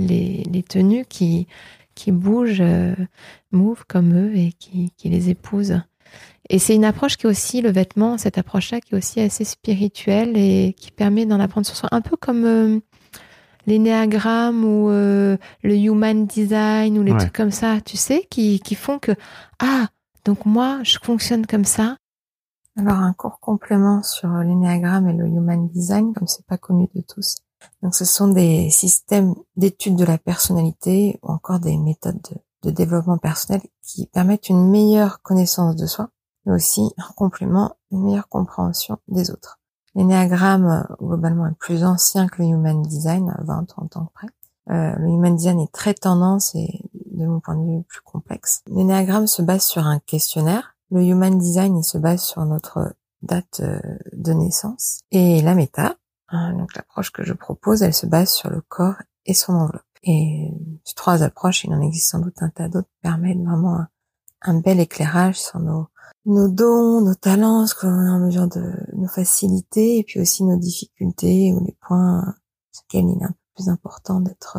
tenues qui, bougent, euh, move comme eux et qui, qui les épousent. Et c'est une approche qui est aussi, le vêtement, cette approche-là qui est aussi assez spirituelle et qui permet d'en apprendre sur soi. Un peu comme l'énéagramme ou euh, le human design ou les trucs comme ça, tu sais, qui, qui font que, ah, donc moi, je fonctionne comme ça. Alors, un court complément sur l'énéagramme et le human design, comme c'est pas connu de tous. Donc, ce sont des systèmes d'études de la personnalité ou encore des méthodes de, de développement personnel qui permettent une meilleure connaissance de soi, mais aussi, en complément, une meilleure compréhension des autres. L'énéagramme, euh, globalement, est plus ancien que le Human Design, 20-30 ans près. Euh, le Human Design est très tendance et, de mon point de vue, plus complexe. L'énéagramme se base sur un questionnaire. Le Human Design, il se base sur notre date euh, de naissance. Et la méta, hein, donc l'approche que je propose, elle se base sur le corps et son enveloppe. Et ces trois approches, il en existe sans doute un tas d'autres, permettent vraiment un bel éclairage sur nos nos dons, nos talents, ce que l'on est en mesure de nos facilités, et puis aussi nos difficultés ou les points sur lesquels il est un peu plus important d'être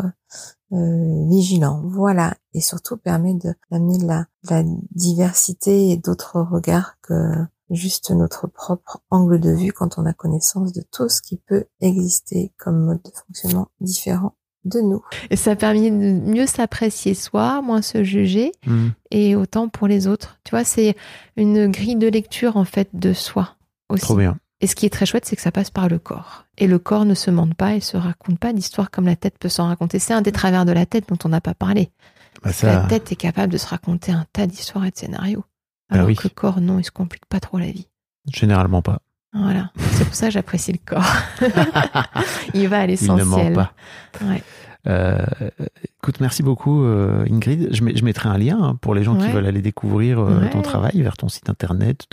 euh, vigilant. Voilà, et surtout permet d'amener de, la, de la diversité et d'autres regards que juste notre propre angle de vue quand on a connaissance de tout ce qui peut exister comme mode de fonctionnement différent de nous. Et ça a permis de mieux s'apprécier soi, moins se juger, hmm. et autant pour les autres. Tu vois, c'est une grille de lecture en fait de soi aussi. Trop bien. Et ce qui est très chouette, c'est que ça passe par le corps. Et le corps ne se mente pas et se raconte pas d'histoire comme la tête peut s'en raconter. C'est un des travers de la tête dont on n'a pas parlé. Bah, la tête est capable de se raconter un tas d'histoires et de scénarios. Ah Alors que le corps, non, il se complique pas trop la vie. Généralement pas. Voilà, c'est pour ça que j'apprécie le corps. il va à l'essentiel. Ouais. Euh, écoute, merci beaucoup euh, Ingrid. Je, je, mettrai un lien hein, pour les gens qui veulent aller découvrir euh, ton travail vers ton site internet.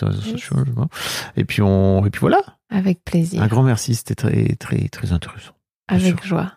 Et puis on, et puis voilà. Avec plaisir. Un grand merci, c'était très très très intéressant. Avec joie.